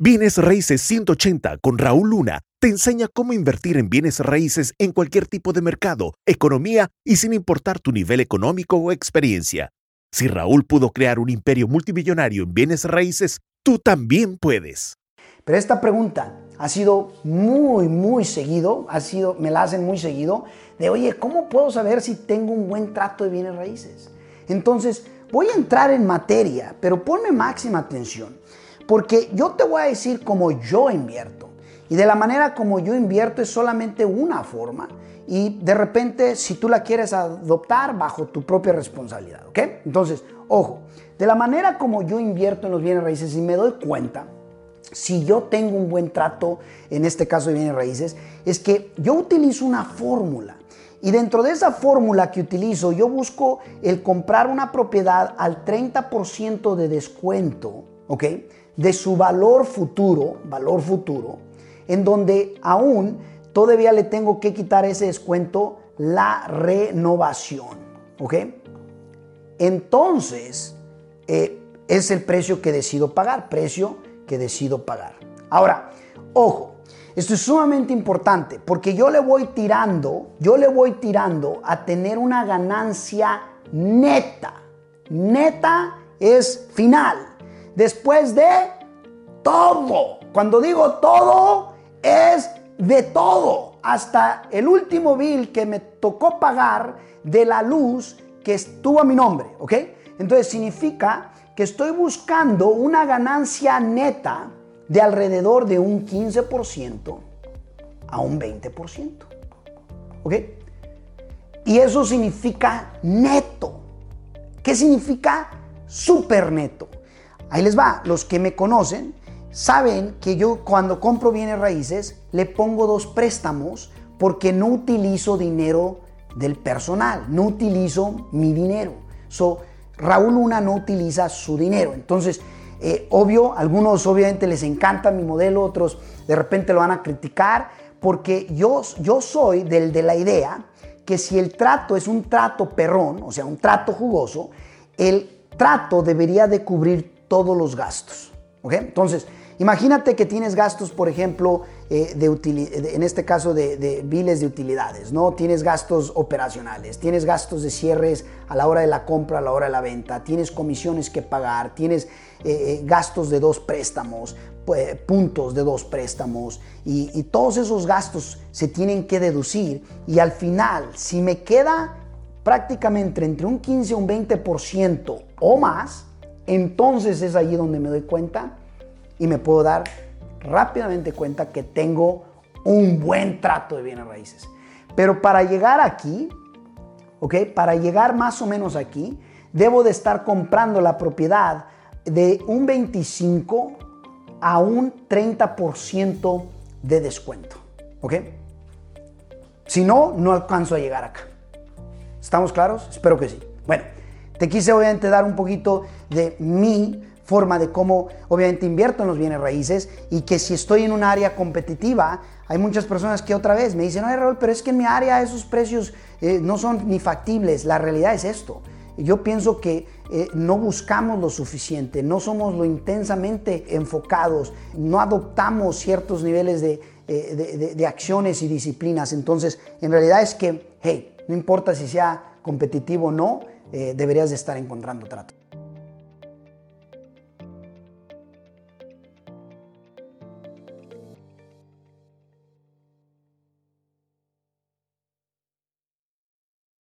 Bienes Raíces 180 con Raúl Luna te enseña cómo invertir en bienes raíces en cualquier tipo de mercado, economía y sin importar tu nivel económico o experiencia. Si Raúl pudo crear un imperio multimillonario en bienes raíces, tú también puedes. Pero esta pregunta ha sido muy, muy seguido, ha sido, me la hacen muy seguido, de oye, ¿cómo puedo saber si tengo un buen trato de bienes raíces? Entonces, voy a entrar en materia, pero ponme máxima atención. Porque yo te voy a decir cómo yo invierto. Y de la manera como yo invierto es solamente una forma. Y de repente, si tú la quieres adoptar, bajo tu propia responsabilidad. ¿Ok? Entonces, ojo, de la manera como yo invierto en los bienes raíces y me doy cuenta, si yo tengo un buen trato, en este caso de bienes raíces, es que yo utilizo una fórmula. Y dentro de esa fórmula que utilizo, yo busco el comprar una propiedad al 30% de descuento, ¿ok? De su valor futuro, valor futuro, en donde aún todavía le tengo que quitar ese descuento la renovación. ¿Ok? Entonces, eh, es el precio que decido pagar, precio que decido pagar. Ahora, ojo, esto es sumamente importante porque yo le voy tirando, yo le voy tirando a tener una ganancia neta. Neta es final después de todo. Cuando digo todo, es de todo. Hasta el último bill que me tocó pagar de la luz que estuvo a mi nombre, ¿ok? Entonces significa que estoy buscando una ganancia neta de alrededor de un 15% a un 20%. ¿Ok? Y eso significa neto. ¿Qué significa super neto? Ahí les va, los que me conocen saben que yo cuando compro bienes raíces le pongo dos préstamos porque no utilizo dinero del personal, no utilizo mi dinero. So, Raúl Luna no utiliza su dinero. Entonces, eh, obvio, algunos obviamente les encanta mi modelo, otros de repente lo van a criticar, porque yo, yo soy del de la idea que si el trato es un trato perrón, o sea, un trato jugoso, el trato debería de cubrir todos los gastos. ¿ok? Entonces, imagínate que tienes gastos, por ejemplo, eh, de en este caso de, de, biles de utilidades, ¿no? Tienes gastos operacionales, tienes gastos de cierres a la hora de la compra, a la hora de la venta, tienes comisiones que pagar, tienes eh, eh, gastos de dos préstamos, puntos de dos préstamos y, y todos esos gastos se tienen que deducir y al final, si me queda prácticamente entre un 15 y un 20% o más, entonces es allí donde me doy cuenta y me puedo dar rápidamente cuenta que tengo un buen trato de bienes raíces. Pero para llegar aquí, ¿ok? Para llegar más o menos aquí, debo de estar comprando la propiedad de un 25 a un 30% de descuento, ¿ok? Si no, no alcanzo a llegar acá. ¿Estamos claros? Espero que sí. Bueno, te quise obviamente dar un poquito de mi forma de cómo obviamente invierto en los bienes raíces y que si estoy en un área competitiva, hay muchas personas que otra vez me dicen, oye Raúl, pero es que en mi área esos precios eh, no son ni factibles. La realidad es esto. Yo pienso que eh, no buscamos lo suficiente, no somos lo intensamente enfocados, no adoptamos ciertos niveles de, eh, de acciones y disciplinas. Entonces, en realidad es que, hey, no importa si sea competitivo o no, eh, deberías de estar encontrando trato.